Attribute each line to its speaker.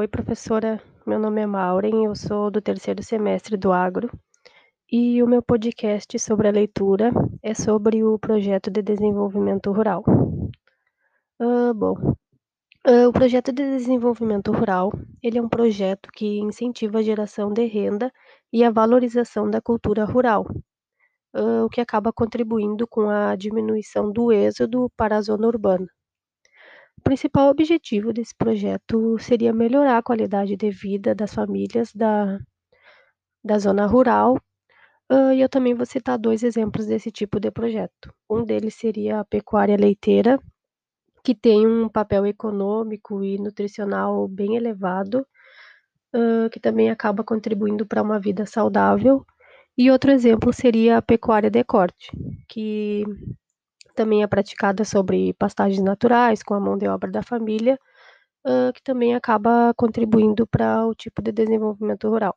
Speaker 1: Oi, professora. Meu nome é Maureen, eu sou do terceiro semestre do Agro e o meu podcast sobre a leitura é sobre o projeto de desenvolvimento rural. Uh, bom, uh, o projeto de desenvolvimento rural ele é um projeto que incentiva a geração de renda e a valorização da cultura rural, uh, o que acaba contribuindo com a diminuição do êxodo para a zona urbana. Principal objetivo desse projeto seria melhorar a qualidade de vida das famílias da, da zona rural. Uh, e eu também vou citar dois exemplos desse tipo de projeto. Um deles seria a pecuária leiteira, que tem um papel econômico e nutricional bem elevado, uh, que também acaba contribuindo para uma vida saudável. E outro exemplo seria a pecuária de corte, que também é praticada sobre pastagens naturais, com a mão de obra da família, uh, que também acaba contribuindo para o tipo de desenvolvimento rural.